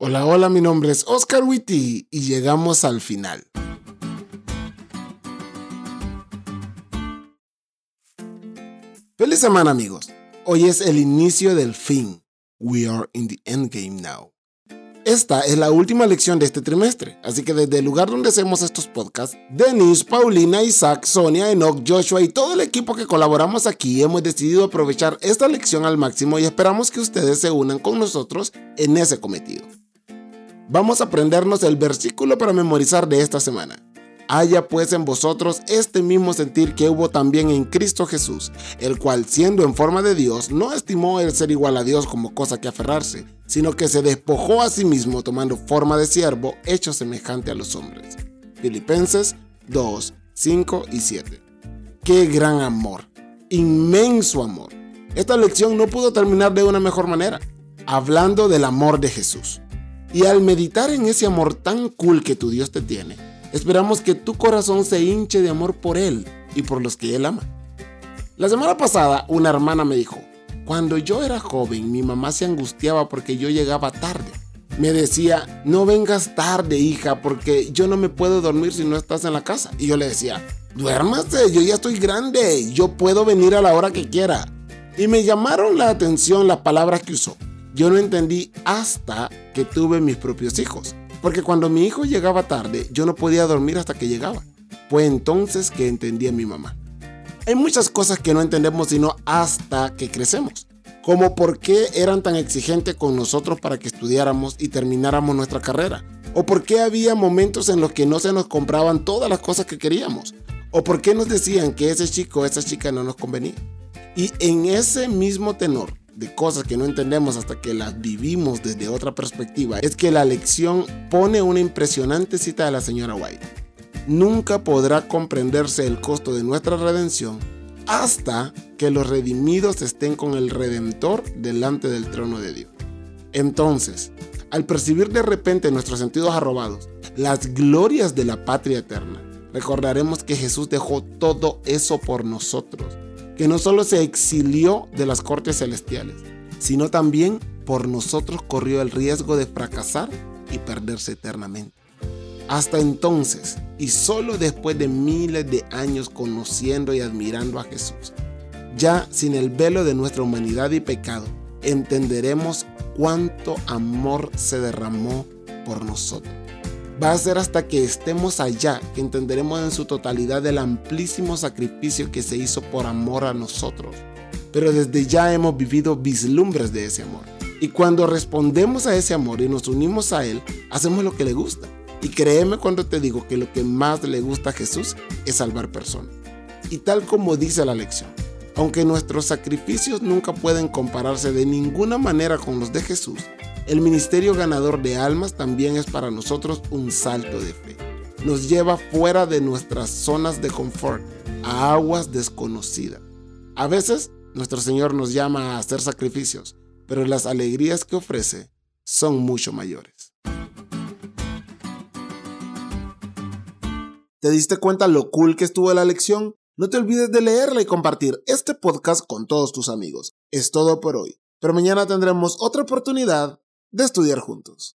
Hola, hola, mi nombre es Oscar Witty y llegamos al final. Feliz semana amigos. Hoy es el inicio del fin. We are in the endgame now. Esta es la última lección de este trimestre, así que desde el lugar donde hacemos estos podcasts, Denis, Paulina, Isaac, Sonia, Enoch, Joshua y todo el equipo que colaboramos aquí hemos decidido aprovechar esta lección al máximo y esperamos que ustedes se unan con nosotros en ese cometido. Vamos a aprendernos el versículo para memorizar de esta semana. Haya pues en vosotros este mismo sentir que hubo también en Cristo Jesús, el cual siendo en forma de Dios, no estimó el ser igual a Dios como cosa que aferrarse, sino que se despojó a sí mismo tomando forma de siervo, hecho semejante a los hombres. Filipenses 2, 5 y 7. ¡Qué gran amor! Inmenso amor. Esta lección no pudo terminar de una mejor manera, hablando del amor de Jesús. Y al meditar en ese amor tan cool que tu Dios te tiene, esperamos que tu corazón se hinche de amor por Él y por los que Él ama. La semana pasada una hermana me dijo, cuando yo era joven mi mamá se angustiaba porque yo llegaba tarde. Me decía, no vengas tarde hija porque yo no me puedo dormir si no estás en la casa. Y yo le decía, duérmase, yo ya estoy grande, yo puedo venir a la hora que quiera. Y me llamaron la atención las palabras que usó yo no entendí hasta tuve mis propios hijos. Porque cuando mi hijo llegaba tarde, yo no podía dormir hasta que llegaba. Fue entonces que entendí a mi mamá. Hay muchas cosas que no entendemos sino hasta que crecemos. Como por qué eran tan exigentes con nosotros para que estudiáramos y termináramos nuestra carrera. O por qué había momentos en los que no se nos compraban todas las cosas que queríamos. O por qué nos decían que ese chico o esa chica no nos convenía. Y en ese mismo tenor, de cosas que no entendemos hasta que las vivimos desde otra perspectiva es que la lección pone una impresionante cita de la señora White. Nunca podrá comprenderse el costo de nuestra redención hasta que los redimidos estén con el Redentor delante del trono de Dios. Entonces, al percibir de repente nuestros sentidos arrobados, las glorias de la patria eterna, recordaremos que Jesús dejó todo eso por nosotros que no solo se exilió de las cortes celestiales, sino también por nosotros corrió el riesgo de fracasar y perderse eternamente. Hasta entonces, y solo después de miles de años conociendo y admirando a Jesús, ya sin el velo de nuestra humanidad y pecado, entenderemos cuánto amor se derramó por nosotros. Va a ser hasta que estemos allá que entenderemos en su totalidad el amplísimo sacrificio que se hizo por amor a nosotros. Pero desde ya hemos vivido vislumbres de ese amor. Y cuando respondemos a ese amor y nos unimos a Él, hacemos lo que le gusta. Y créeme cuando te digo que lo que más le gusta a Jesús es salvar personas. Y tal como dice la lección, aunque nuestros sacrificios nunca pueden compararse de ninguna manera con los de Jesús, el ministerio ganador de almas también es para nosotros un salto de fe. Nos lleva fuera de nuestras zonas de confort, a aguas desconocidas. A veces nuestro Señor nos llama a hacer sacrificios, pero las alegrías que ofrece son mucho mayores. ¿Te diste cuenta lo cool que estuvo la lección? No te olvides de leerla y compartir este podcast con todos tus amigos. Es todo por hoy, pero mañana tendremos otra oportunidad de estudiar juntos.